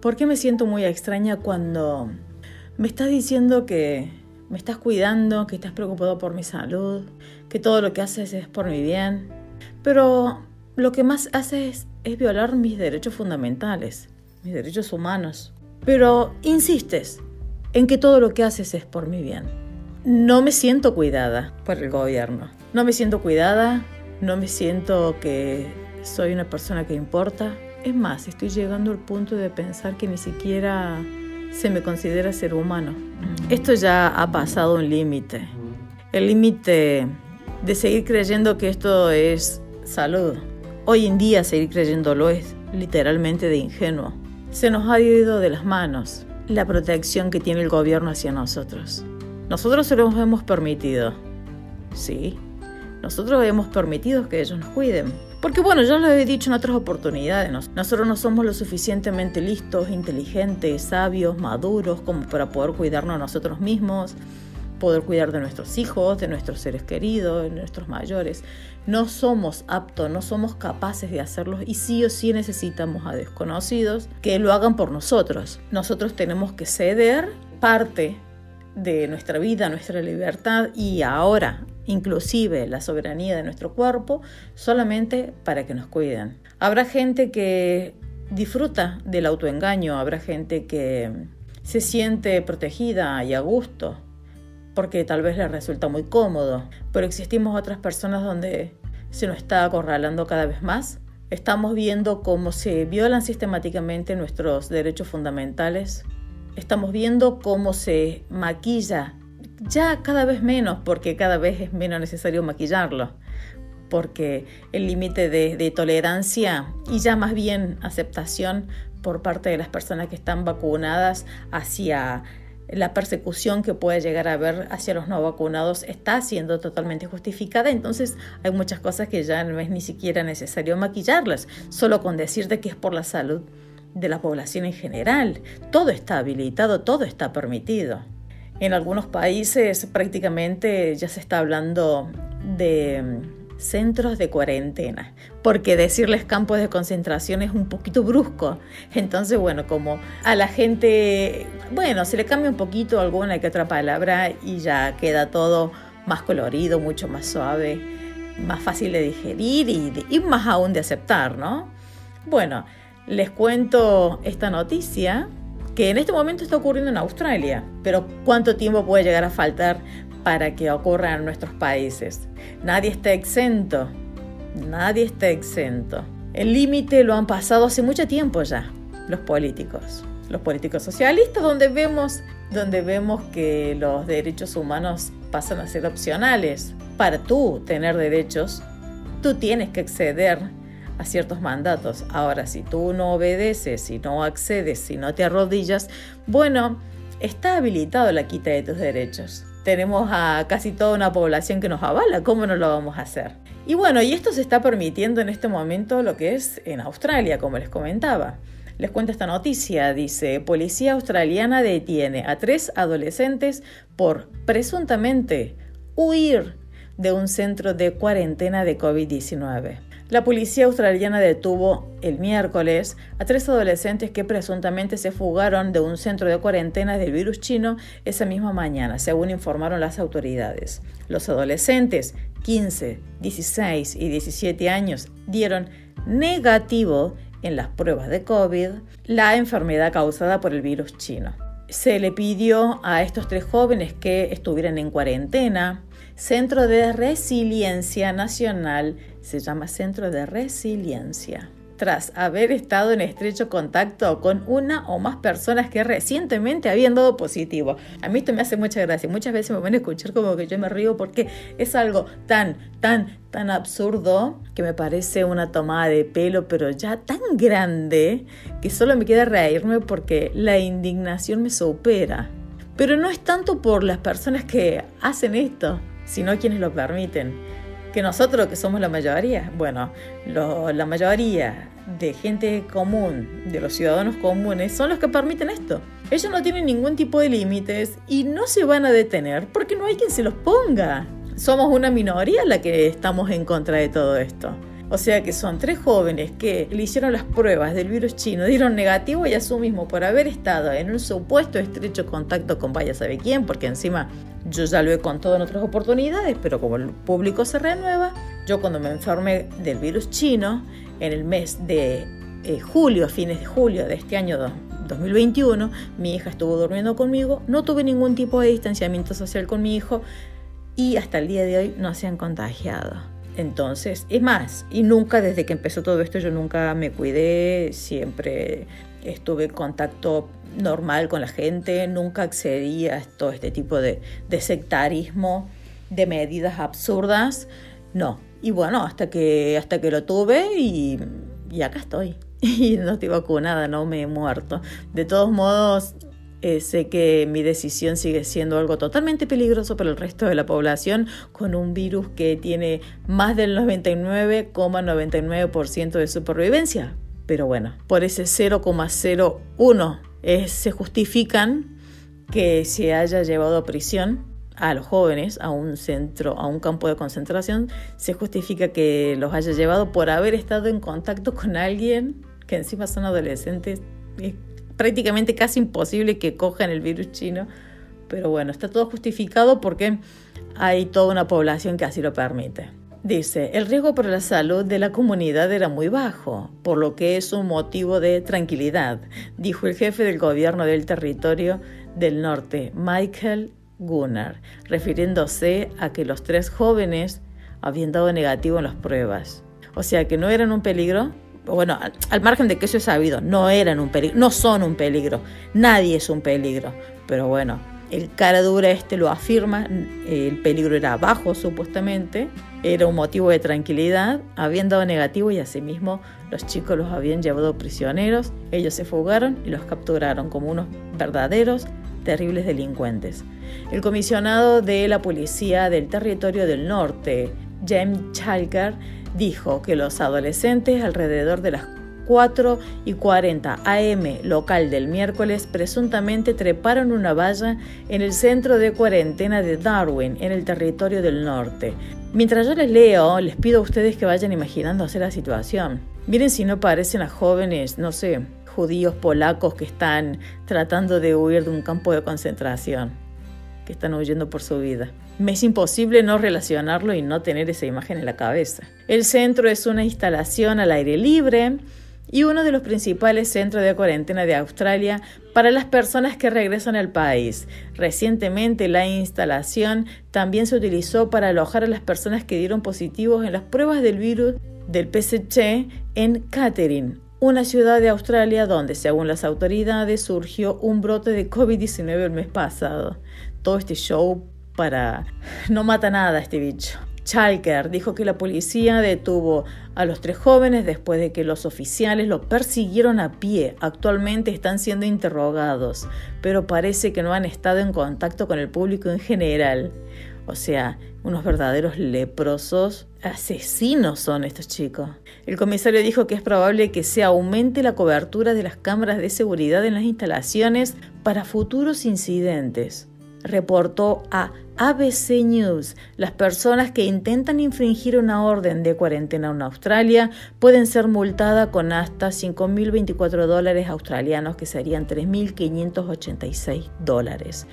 ¿Por qué me siento muy extraña cuando me estás diciendo que me estás cuidando, que estás preocupado por mi salud, que todo lo que haces es por mi bien? Pero lo que más haces es, violar mis derechos fundamentales, mis derechos humanos. Pero insistes en que todo lo que haces es por mi bien. No me siento cuidada por el gobierno. No me siento cuidada, no me siento que soy una persona que importa, es más, estoy llegando al punto de pensar que ni siquiera se me considera ser humano. Esto ya ha pasado un límite. El límite de seguir creyendo que esto es salud. Hoy en día seguir creyéndolo es literalmente de ingenuo. Se nos ha ido de las manos la protección que tiene el gobierno hacia nosotros. Nosotros se lo hemos permitido. Sí, nosotros hemos permitido que ellos nos cuiden. Porque bueno, ya lo he dicho en otras oportunidades, nosotros no somos lo suficientemente listos, inteligentes, sabios, maduros como para poder cuidarnos a nosotros mismos, poder cuidar de nuestros hijos, de nuestros seres queridos, de nuestros mayores. No somos aptos, no somos capaces de hacerlo y sí o sí necesitamos a desconocidos que lo hagan por nosotros. Nosotros tenemos que ceder parte de nuestra vida, nuestra libertad y ahora inclusive la soberanía de nuestro cuerpo, solamente para que nos cuiden. Habrá gente que disfruta del autoengaño, habrá gente que se siente protegida y a gusto, porque tal vez le resulta muy cómodo, pero existimos otras personas donde se nos está acorralando cada vez más. Estamos viendo cómo se violan sistemáticamente nuestros derechos fundamentales. Estamos viendo cómo se maquilla ya cada vez menos, porque cada vez es menos necesario maquillarlo, porque el límite de, tolerancia y ya más bien aceptación por parte de las personas que están vacunadas hacia la persecución que puede llegar a haber hacia los no vacunados está siendo totalmente justificada, entonces hay muchas cosas que ya no es ni siquiera necesario maquillarlas, solo con decirte que es por la salud de la población en general. Todo está habilitado, todo está permitido. En algunos países prácticamente ya se está hablando de mm, centros de cuarentena, porque decirles campos de concentración es un poquito brusco. Entonces, bueno, como a la gente, bueno, se le cambia un poquito alguna que otra palabra y ya queda todo más colorido, mucho más suave, más fácil de digerir y, y más aún de aceptar, ¿no? Bueno, les cuento esta noticia que en este momento está ocurriendo en Australia, pero ¿cuánto tiempo puede llegar a faltar para que ocurra en nuestros países? Nadie está exento, nadie está exento. El límite lo han pasado hace mucho tiempo ya los políticos, los políticos socialistas, donde vemos, donde vemos que los derechos humanos pasan a ser opcionales. Para tú tener derechos, tú tienes que acceder a ciertos mandatos. Ahora, si tú no obedeces, si no accedes, si no te arrodillas, bueno, está habilitado la quita de tus derechos. Tenemos a casi toda una población que nos avala, ¿cómo no lo vamos a hacer? Y bueno, y esto se está permitiendo en este momento lo que es en Australia, como les comentaba. Les cuento esta noticia, dice, policía australiana detiene a tres adolescentes por presuntamente huir de un centro de cuarentena de COVID-19. La policía australiana detuvo el miércoles a tres adolescentes que presuntamente se fugaron de un centro de cuarentena del virus chino esa misma mañana, según informaron las autoridades. Los adolescentes, 15, 16 y 17 años, dieron negativo en las pruebas de COVID la enfermedad causada por el virus chino. Se le pidió a estos tres jóvenes que estuvieran en cuarentena. Centro de Resiliencia Nacional se llama Centro de Resiliencia. Tras haber estado en estrecho contacto con una o más personas que recientemente habían dado positivo. A mí esto me hace mucha gracia. Muchas veces me van a escuchar como que yo me río porque es algo tan, tan, tan absurdo que me parece una tomada de pelo, pero ya tan grande que solo me queda reírme porque la indignación me supera. Pero no es tanto por las personas que hacen esto, sino quienes lo permiten que nosotros, que somos la mayoría, bueno, la mayoría de gente común, de los ciudadanos comunes, son los que permiten esto. Ellos no tienen ningún tipo de límites y no se van a detener porque no hay quien se los ponga. Somos una minoría la que estamos en contra de todo esto. O sea que son tres jóvenes que le hicieron las pruebas del virus chino, dieron negativo y a su mismo por haber estado en un supuesto estrecho contacto con vaya sabe quién, porque encima yo ya lo he contado en otras oportunidades, pero como el público se renueva, yo cuando me enfermé del virus chino, en el mes de eh, julio, fines de julio de este año 2021, mi hija estuvo durmiendo conmigo, no tuve ningún tipo de distanciamiento social con mi hijo y hasta el día de hoy no se han contagiado. Entonces, es más, y nunca desde que empezó todo esto yo nunca me cuidé, siempre estuve en contacto normal con la gente, nunca accedí a todo este tipo de, de sectarismo, de medidas absurdas, no. Y bueno, hasta que, hasta que lo tuve y, y acá estoy. Y no estoy vacunada, no me he muerto. De todos modos, eh, sé que mi decisión sigue siendo algo totalmente peligroso para el resto de la población con un virus que tiene más del 99,99% de supervivencia. Pero bueno, por ese 0,01 se justifican que se haya llevado a prisión a los jóvenes a un centro, a un campo de concentración, se justifica que los haya llevado por haber estado en contacto con alguien que encima son adolescentes prácticamente casi imposible que cojan el virus chino, pero bueno, está todo justificado porque hay toda una población que así lo permite. Dice, el riesgo para la salud de la comunidad era muy bajo, por lo que es un motivo de tranquilidad, dijo el jefe del gobierno del territorio del norte, Michael Gunnar, refiriéndose a que los tres jóvenes habían dado negativo en las pruebas. O sea que no eran un peligro bueno, al, margen de que eso es sabido, no eran un peligro, no son un peligro, nadie es un peligro, pero bueno, el cara dura este lo afirma, el peligro era bajo supuestamente, era un motivo de tranquilidad, habían dado negativo y asimismo los chicos los habían llevado prisioneros, ellos se fugaron y los capturaron como unos verdaderos terribles delincuentes. El comisionado de la policía del territorio del norte, James Chalker, dijo que los adolescentes alrededor de las 4 y 40 am local del miércoles presuntamente treparon una valla en el centro de cuarentena de Darwin, en el territorio del norte. Mientras yo les leo, les pido a ustedes que vayan imaginándose la situación. Miren si no parecen a jóvenes, no sé, judíos polacos que están tratando de huir de un campo de concentración, que están huyendo por su vida. Me es imposible no relacionarlo y no tener esa imagen en la cabeza. El centro es una instalación al aire libre y uno de los principales centros de cuarentena de Australia para las personas que regresan al país. Recientemente la instalación también se utilizó para alojar a las personas que dieron positivos en las pruebas del virus del PSC en Catherine, una ciudad de Australia donde, según las autoridades, surgió un brote de COVID-19 el mes pasado. Todo este show para... No mata nada este bicho. Chalker dijo que la policía detuvo a los tres jóvenes después de que los oficiales lo persiguieron a pie. Actualmente están siendo interrogados, pero parece que no han estado en contacto con el público en general. O sea, unos verdaderos leprosos, asesinos son estos chicos. El comisario dijo que es probable que se aumente la cobertura de las cámaras de seguridad en las instalaciones para futuros incidentes reportó a ABC News, las personas que intentan infringir una orden de cuarentena en Australia pueden ser multadas con hasta 5.024 dólares australianos, que serían 3.586 dólares.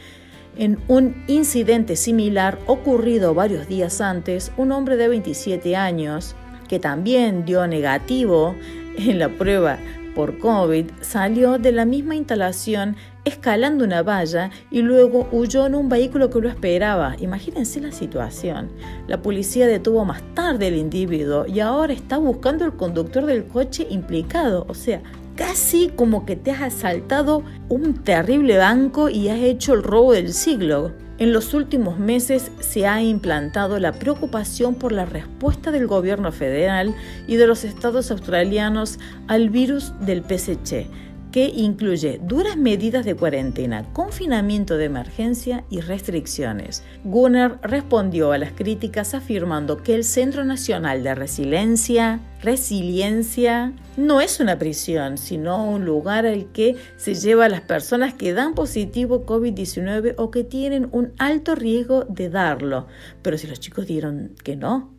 En un incidente similar ocurrido varios días antes, un hombre de 27 años, que también dio negativo en la prueba por COVID, salió de la misma instalación escalando una valla y luego huyó en un vehículo que lo esperaba. Imagínense la situación. La policía detuvo más tarde al individuo y ahora está buscando el conductor del coche implicado. O sea, casi como que te has asaltado un terrible banco y has hecho el robo del siglo. En los últimos meses se ha implantado la preocupación por la respuesta del gobierno federal y de los estados australianos al virus del PSC que incluye duras medidas de cuarentena, confinamiento de emergencia y restricciones. Gunnar respondió a las críticas afirmando que el Centro Nacional de Resiliencia, Resiliencia no es una prisión, sino un lugar al que se lleva a las personas que dan positivo COVID-19 o que tienen un alto riesgo de darlo. Pero si los chicos dieron que no,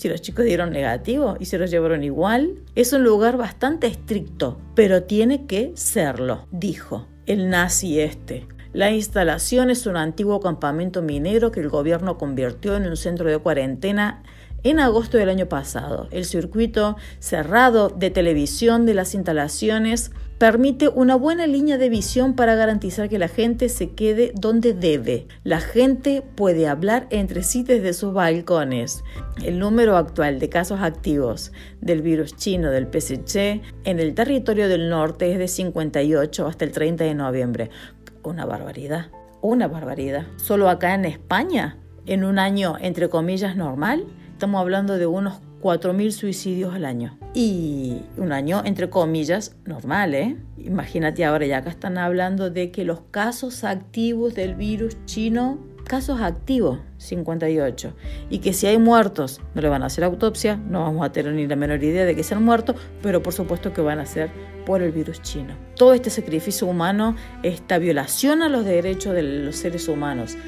Si los chicos dieron negativo y se los llevaron igual, es un lugar bastante estricto, pero tiene que serlo, dijo el nazi este. La instalación es un antiguo campamento minero que el gobierno convirtió en un centro de cuarentena en agosto del año pasado. El circuito cerrado de televisión de las instalaciones permite una buena línea de visión para garantizar que la gente se quede donde debe. La gente puede hablar entre sí desde sus balcones. El número actual de casos activos del virus chino del PSC en el territorio del norte es de 58 hasta el 30 de noviembre. Una barbaridad, una barbaridad. Solo acá en España, en un año entre comillas normal, Estamos hablando de unos 4.000 suicidios al año. Y un año, entre comillas, normal, ¿eh? Imagínate ahora, ya acá están hablando de que los casos activos del virus chino, casos activos, 58. Y que si hay muertos, no le van a hacer autopsia, no vamos a tener ni la menor idea de que sean muertos, pero por supuesto que van a ser por el virus chino. Todo este sacrificio humano, esta violación a los derechos de los seres humanos,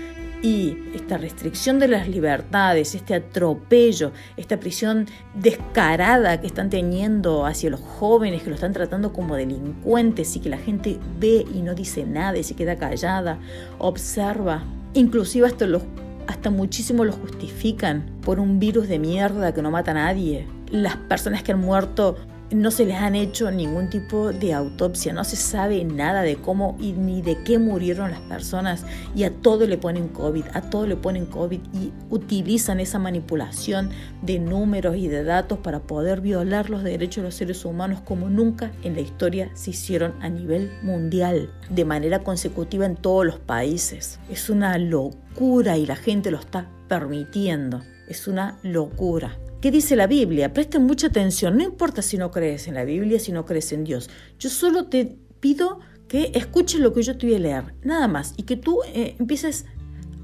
y esta restricción de las libertades, este atropello, esta prisión descarada que están teniendo hacia los jóvenes, que lo están tratando como delincuentes y que la gente ve y no dice nada y se queda callada, observa, inclusive hasta, los, hasta muchísimo lo justifican por un virus de mierda que no mata a nadie. Las personas que han muerto no se les han hecho ningún tipo de autopsia, no se sabe nada de cómo y ni de qué murieron las personas y a todo le ponen COVID, a todo le ponen COVID y utilizan esa manipulación de números y de datos para poder violar los derechos de los seres humanos como nunca en la historia se hicieron a nivel mundial, de manera consecutiva en todos los países. Es una locura y la gente lo está permitiendo. Es una locura. ¿Qué dice la Biblia? Presten mucha atención, no importa si no crees en la Biblia, si no crees en Dios. Yo solo te pido que escuches lo que yo te voy a leer, nada más, y que tú eh, empieces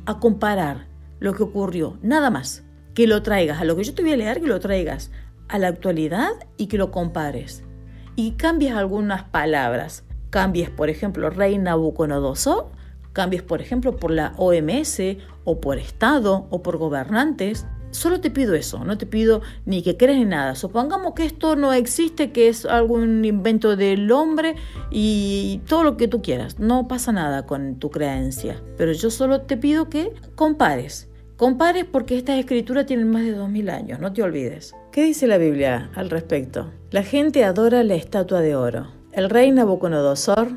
a comparar lo que ocurrió, nada más. Que lo traigas a lo que yo te voy a leer, que lo traigas a la actualidad y que lo compares. Y cambies algunas palabras. Cambies, por ejemplo, Rey Nabucodonosor, cambies, por ejemplo, por la OMS o por Estado o por gobernantes. Solo te pido eso, no te pido ni que creas en nada. Supongamos que esto no existe, que es algún invento del hombre y todo lo que tú quieras. No pasa nada con tu creencia. Pero yo solo te pido que compares. Compares porque estas escrituras tienen más de 2000 años, no te olvides. ¿Qué dice la Biblia al respecto? La gente adora la estatua de oro. El rey Nabucodonosor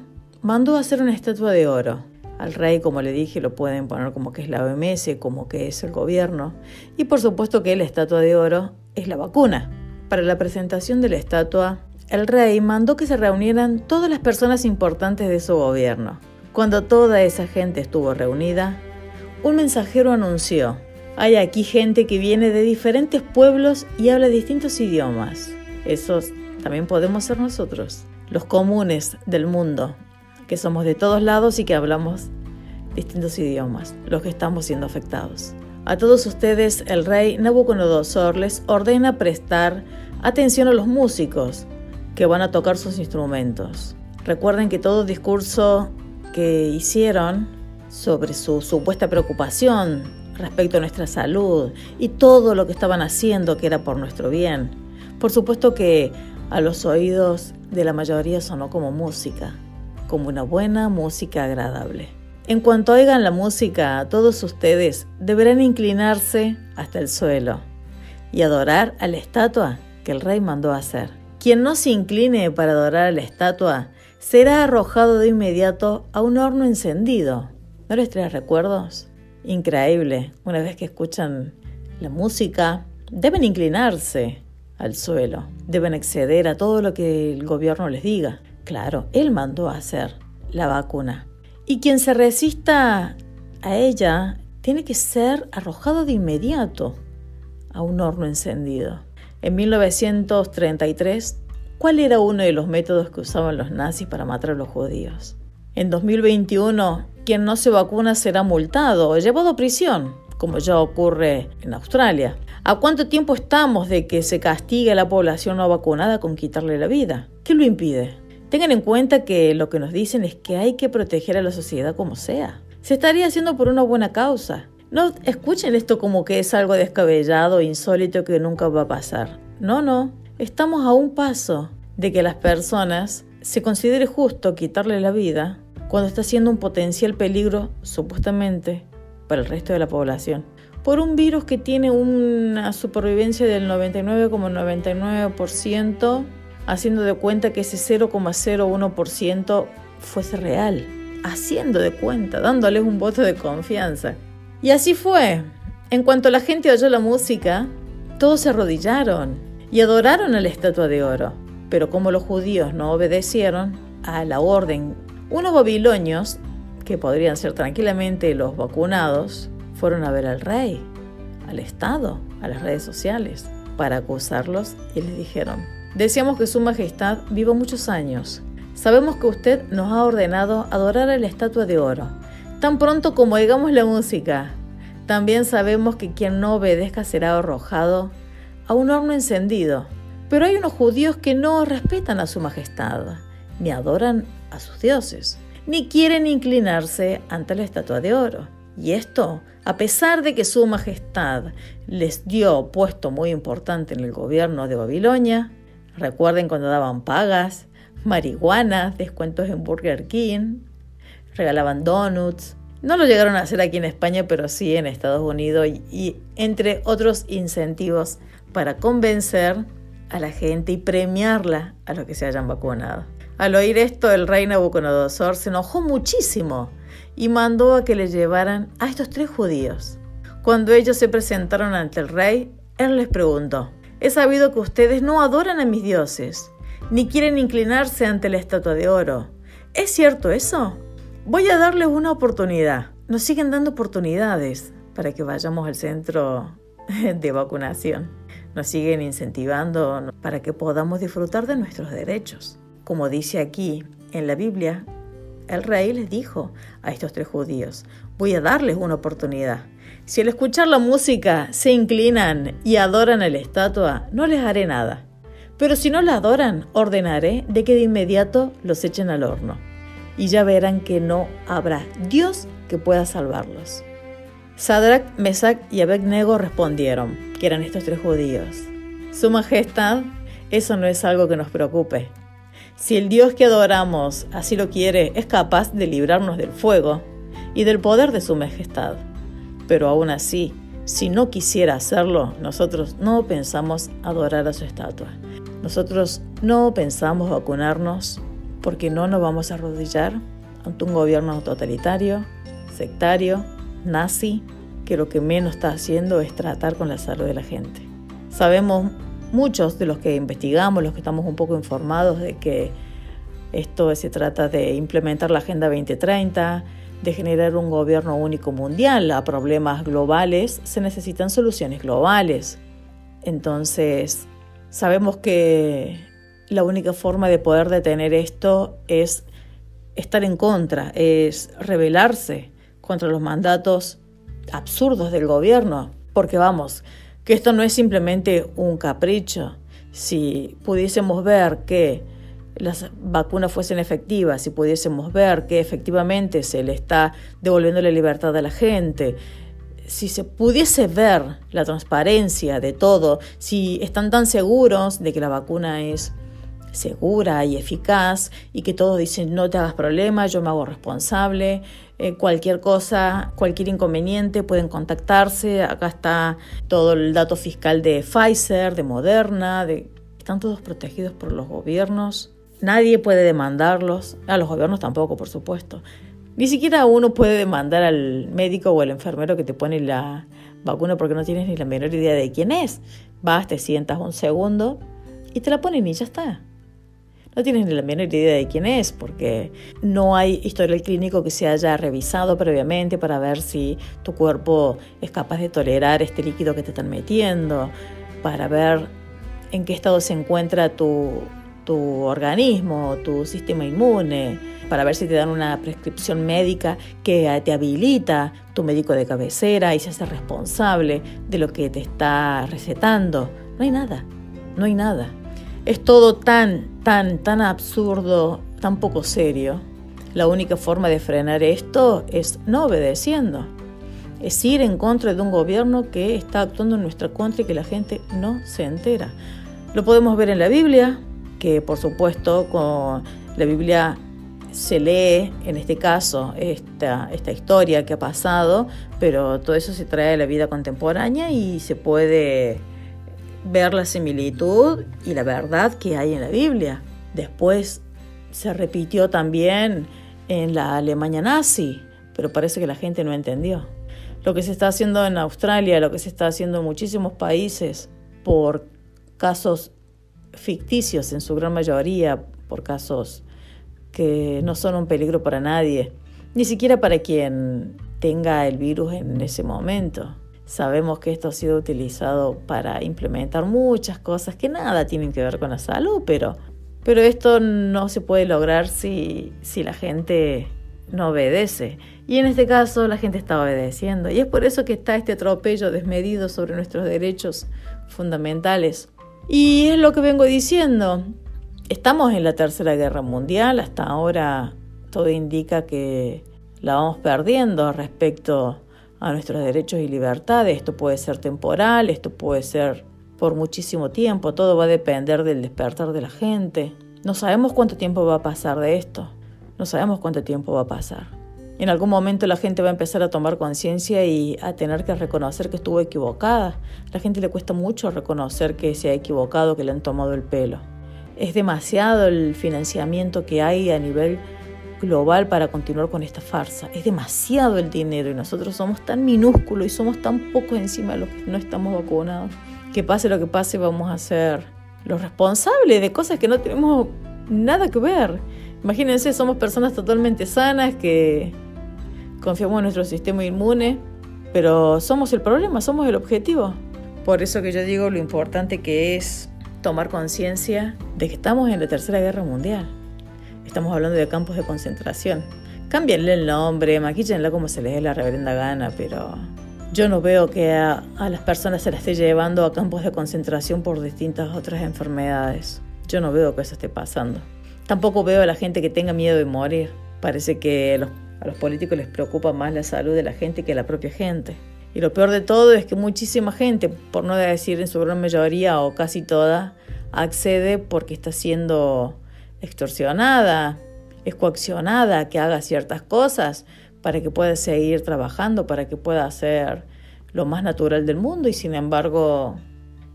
mandó hacer una estatua de oro al rey, como le dije, lo pueden poner como que es la OMS, como que es el gobierno. Y por supuesto que la estatua de oro es la vacuna. Para la presentación de la estatua, el rey mandó que se reunieran todas las personas importantes de su gobierno. Cuando toda esa gente estuvo reunida, un mensajero anunció, hay aquí gente que viene de diferentes pueblos y habla distintos idiomas. Esos también podemos ser nosotros, los comunes del mundo, que somos de todos lados y que hablamos distintos idiomas, los que estamos siendo afectados. A todos ustedes, el rey Nabucodonosor les ordena prestar atención a los músicos que van a tocar sus instrumentos. Recuerden que todo discurso que hicieron sobre su supuesta preocupación respecto a nuestra salud y todo lo que estaban haciendo que era por nuestro bien, por supuesto que a los oídos de la mayoría sonó como música, como una buena música agradable. En cuanto oigan la música, todos ustedes deberán inclinarse hasta el suelo y adorar a la estatua que el rey mandó hacer. Quien no se incline para adorar a la estatua será arrojado de inmediato a un horno encendido. ¿No les trae recuerdos? Increíble. Una vez que escuchan la música, deben inclinarse al suelo, deben acceder a todo lo que el gobierno les diga. Claro, él mandó a hacer la vacuna. Y quien se resista a ella tiene que ser arrojado de inmediato a un horno encendido. En 1933, ¿cuál era uno de los métodos que usaban los nazis para matar a los judíos? En 2021, quien no se vacuna será multado o llevado a prisión, como ya ocurre en Australia. ¿A cuánto tiempo estamos de que se castigue a la población no vacunada con quitarle la vida? ¿Qué lo impide? Tengan en cuenta que lo que nos dicen es que hay que proteger a la sociedad como sea. Se estaría haciendo por una buena causa. No escuchen esto como que es algo descabellado, insólito que nunca va a pasar. No, no. Estamos a un paso de que las personas se considere justo quitarle la vida cuando está siendo un potencial peligro, supuestamente, para el resto de la población. Por un virus que tiene una supervivencia del 99,99%, haciendo de cuenta que ese 0,01% fuese real. Haciendo de cuenta, dándoles un voto de confianza. Y así fue. En cuanto la gente oyó la música, todos se arrodillaron y adoraron a la estatua de oro. Pero como los judíos no obedecieron a la orden, unos babilonios, que podrían ser tranquilamente los vacunados, fueron a ver al rey, al Estado, a las redes sociales, para acusarlos y les dijeron, deseamos que Su Majestad viva muchos años. Sabemos que usted nos ha ordenado adorar a la estatua de oro, tan pronto como oigamos la música. También sabemos que quien no obedezca será arrojado a un horno encendido. Pero hay unos judíos que no respetan a su majestad, ni adoran a sus dioses, ni quieren inclinarse ante la estatua de oro. Y esto, a pesar de que su majestad les dio puesto muy importante en el gobierno de Babilonia, recuerden cuando daban pagas, marihuana, descuentos en Burger King, regalaban donuts. No lo llegaron a hacer aquí en España, pero sí en Estados Unidos y, y entre otros incentivos para convencer a la gente y premiarla a los que se hayan vacunado. Al oír esto, el rey Nabucodonosor se enojó muchísimo y mandó a que le llevaran a estos tres judíos. Cuando ellos se presentaron ante el rey, él les preguntó, he sabido que ustedes no adoran a mis dioses, ni quieren inclinarse ante la estatua de oro. ¿Es cierto eso? Voy a darles una oportunidad. Nos siguen dando oportunidades para que vayamos al centro de vacunación nos siguen incentivando para que podamos disfrutar de nuestros derechos. Como dice aquí en la Biblia, el rey les dijo a estos tres judíos, voy a darles una oportunidad. Si al escuchar la música se inclinan y adoran a la estatua, no les haré nada. Pero si no la adoran, ordenaré de que de inmediato los echen al horno. Y ya verán que no habrá Dios que pueda salvarlos. Sadrach, Mesach y Abednego respondieron, que eran estos tres judíos. Su Majestad, eso no es algo que nos preocupe. Si el Dios que adoramos así lo quiere, es capaz de librarnos del fuego y del poder de su Majestad. Pero aún así, si no quisiera hacerlo, nosotros no pensamos adorar a su estatua. Nosotros no pensamos vacunarnos porque no nos vamos a arrodillar ante un gobierno totalitario, sectario, nazi, que lo que menos está haciendo es tratar con la salud de la gente. Sabemos muchos de los que investigamos, los que estamos un poco informados de que esto se trata de implementar la Agenda 2030, de generar un gobierno único mundial a problemas globales, se necesitan soluciones globales. Entonces, sabemos que la única forma de poder detener esto es estar en contra, es rebelarse contra los mandatos absurdos del gobierno, porque vamos, que esto no es simplemente un capricho. Si pudiésemos ver que las vacunas fuesen efectivas, si pudiésemos ver que efectivamente se le está devolviendo la libertad a la gente, si se pudiese ver la transparencia de todo, si están tan seguros de que la vacuna es segura y eficaz y que todos dicen no te hagas problema, yo me hago responsable, eh, cualquier cosa, cualquier inconveniente pueden contactarse, acá está todo el dato fiscal de Pfizer, de Moderna, de, están todos protegidos por los gobiernos, nadie puede demandarlos, a los gobiernos tampoco por supuesto, ni siquiera uno puede demandar al médico o al enfermero que te pone la vacuna porque no tienes ni la menor idea de quién es. Vas, te sientas un segundo y te la ponen y ya está no tienes ni la menor idea de quién es, porque no hay historial clínico que se haya revisado previamente para ver si tu cuerpo es capaz de tolerar este líquido que te están metiendo, para ver en qué estado se encuentra tu, tu organismo, tu sistema inmune, para ver si te dan una prescripción médica que te habilita tu médico de cabecera y se hace responsable de lo que te está recetando. No hay nada, no hay nada. Es todo tan, tan, tan absurdo, tan poco serio. La única forma de frenar esto es no obedeciendo. es ir en contra de un gobierno que está actuando en nuestra contra y que la gente no se entera. Lo podemos ver en la Biblia, que por supuesto con la Biblia se lee, en este caso, esta, esta historia que ha pasado, pero todo eso se trae a la vida contemporánea y se puede ver la similitud y la verdad que hay en la Biblia. Después se repitió también en la Alemania nazi, pero parece que la gente no entendió. Lo que se está haciendo en Australia, lo que se está haciendo en muchísimos países por casos ficticios en su gran mayoría, por casos que no son un peligro para nadie, ni siquiera para quien tenga el virus en ese momento. Sabemos que esto ha sido utilizado para implementar muchas cosas que nada tienen que ver con la salud, pero, pero esto no se puede lograr si, si la gente no obedece. Y en este caso la gente está obedeciendo. Y es por eso que está este atropello desmedido sobre nuestros derechos fundamentales. Y es lo que vengo diciendo. Estamos en la Tercera Guerra Mundial, hasta ahora todo indica que la vamos perdiendo respecto a nuestros derechos y libertades. Esto puede ser temporal, esto puede ser por muchísimo tiempo, todo va a depender del despertar de la gente. No sabemos cuánto tiempo va a pasar de esto, no sabemos cuánto tiempo va a pasar. En algún momento la gente va a empezar a tomar conciencia y a tener que reconocer que estuvo equivocada. A la gente le cuesta mucho reconocer que se ha equivocado, que le han tomado el pelo. Es demasiado el financiamiento que hay a nivel global para continuar con esta farsa. Es demasiado el dinero y nosotros somos tan minúsculos y somos tan pocos encima de los que no estamos vacunados. Que pase lo que pase, vamos a ser los responsables de cosas que no tenemos nada que ver. Imagínense, somos personas totalmente sanas que confiamos en nuestro sistema inmune, pero somos el problema, somos el objetivo. Por eso que yo digo lo importante que es tomar conciencia de que estamos en la Tercera Guerra Mundial. Estamos hablando de campos de concentración. Cámbienle el nombre, maquíllenla como se les dé la reverenda gana, pero yo no veo que a, a, las personas se las esté llevando a campos de concentración por distintas otras enfermedades. Yo no veo que eso esté pasando. Tampoco veo a la gente que tenga miedo de morir. Parece que los, a los políticos les preocupa más la salud de la gente que la propia gente. Y lo peor de todo es que muchísima gente, por no decir en su gran mayoría o casi toda, accede porque está siendo extorsionada, es coaccionada que haga ciertas cosas para que pueda seguir trabajando, para que pueda hacer lo más natural del mundo y sin embargo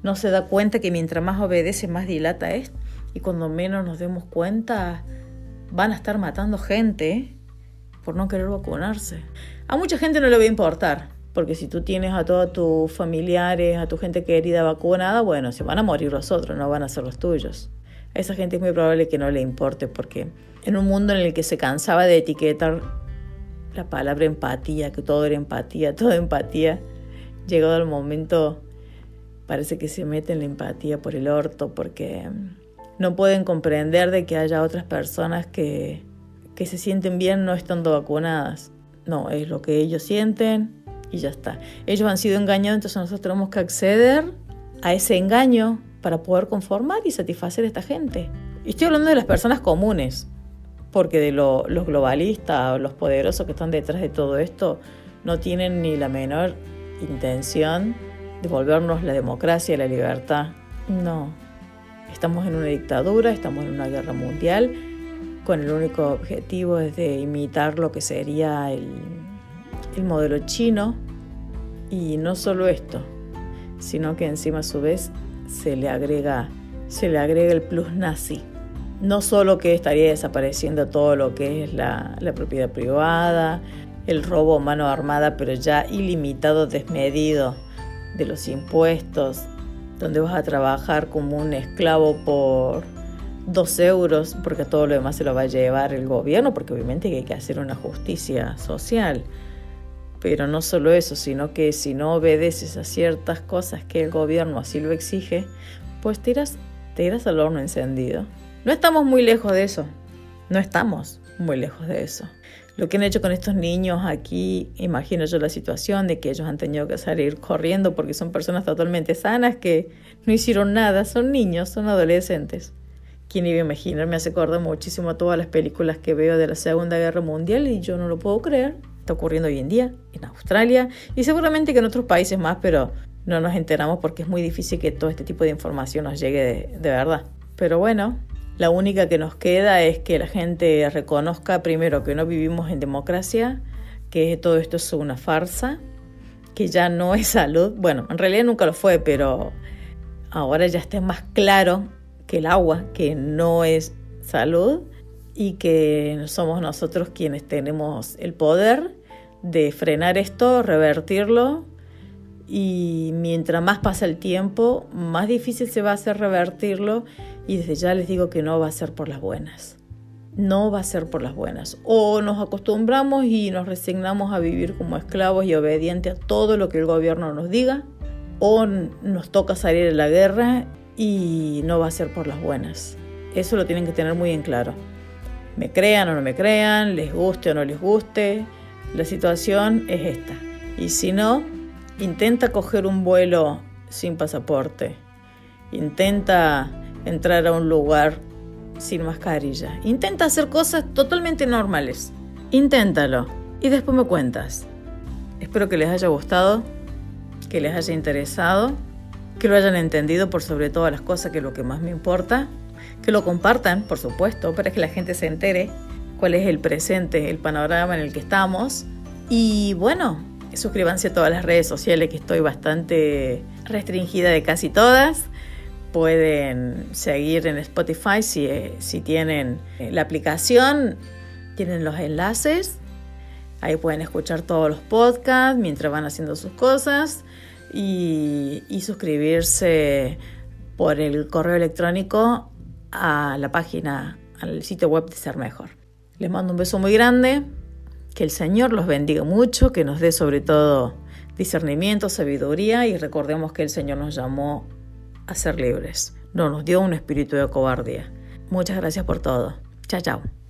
no se da cuenta que mientras más obedece más dilata esto y cuando menos nos demos cuenta van a estar matando gente por no querer vacunarse. A mucha gente no le va a importar, porque si tú tienes a todos tus familiares, a tu gente querida vacunada, bueno, se van a morir los otros, no van a ser los tuyos. A esa gente es muy probable que no le importe, porque en un mundo en el que se cansaba de etiquetar la palabra empatía, que todo era empatía, todo empatía, llegado el momento parece que se meten la empatía por el orto, porque no pueden comprender de que haya otras personas que, que se sienten bien no estando vacunadas. No, es lo que ellos sienten, y ya está. Ellos han sido engañados, entonces nosotros tenemos que acceder a ese engaño para poder conformar y satisfacer a esta gente. Y estoy hablando de las personas comunes, porque de los globalistas o los poderosos que están detrás de todo esto no tienen ni la menor intención de volvernos la democracia y la libertad. No. Estamos en una dictadura, estamos en una guerra mundial, con el único objetivo es de imitar lo que sería el el modelo chino y no solo esto, sino que encima a su vez se le agrega, se le agrega el plus nazi. No solo que estaría desapareciendo todo lo que es la, la propiedad privada, el robo mano armada, pero ya ilimitado, desmedido de los impuestos, donde vas a trabajar como un esclavo por dos euros, porque todo lo demás se lo va a llevar el gobierno, porque obviamente hay que hacer una justicia social. Pero no solo eso, sino que si no obedeces a ciertas cosas que el gobierno así lo exige, pues irás, te al horno encendido. No estamos muy lejos de eso. No estamos muy lejos de eso. Lo que han hecho con estos niños aquí, imagino yo la situación de que ellos han tenido que salir corriendo porque son personas totalmente sanas que no hicieron nada, son niños, son adolescentes. ¿Quién iba a imaginar? Me hace acordar muchísimo a todas las películas que veo de la Segunda Guerra Mundial y yo no lo puedo creer. Está ocurriendo hoy en día en Australia y seguramente que en otros países más, pero no nos enteramos porque es muy difícil que todo este tipo de información nos llegue de, de verdad. Pero bueno, la única que nos queda es que la gente reconozca primero que no vivimos en democracia, que todo esto es una farsa, que ya no es salud. Bueno, en realidad nunca lo fue, pero ahora ya está más claro que el agua, que no es salud y que somos nosotros quienes tenemos el poder de frenar esto, revertirlo y mientras más pasa el tiempo, más difícil se va a hacer revertirlo y desde ya les digo que no va a ser por las buenas. No va a ser por las buenas. O nos acostumbramos y nos resignamos a vivir como esclavos y obedientes a todo lo que el gobierno nos diga, o nos toca salir de la guerra y no va a ser por las buenas. Eso lo tienen que tener muy en claro me crean o no me crean, les guste o no les guste, la situación es esta. Y si no, intenta coger un vuelo sin pasaporte, intenta entrar a un lugar sin mascarilla, intenta hacer cosas totalmente normales, inténtalo y después me cuentas. Espero que les haya gustado, que les haya interesado, que lo hayan entendido por sobre todas las cosas, que es lo que más me importa que lo compartan, por supuesto, para que la gente se entere cuál es el presente, el panorama en el que estamos. Y bueno, suscríbanse a todas las redes sociales que estoy bastante restringida de casi todas. Pueden seguir en Spotify si, si tienen la aplicación, tienen los enlaces. Ahí pueden escuchar todos los podcasts mientras van haciendo sus cosas y, suscribirse por el correo electrónico a la página, al sitio web de Ser Mejor. Les mando un beso muy grande, que el Señor los bendiga mucho, que nos dé sobre todo discernimiento, sabiduría y recordemos que el Señor nos llamó a ser libres, no nos dio un espíritu de cobardía. Muchas gracias por todo. Chao, chao.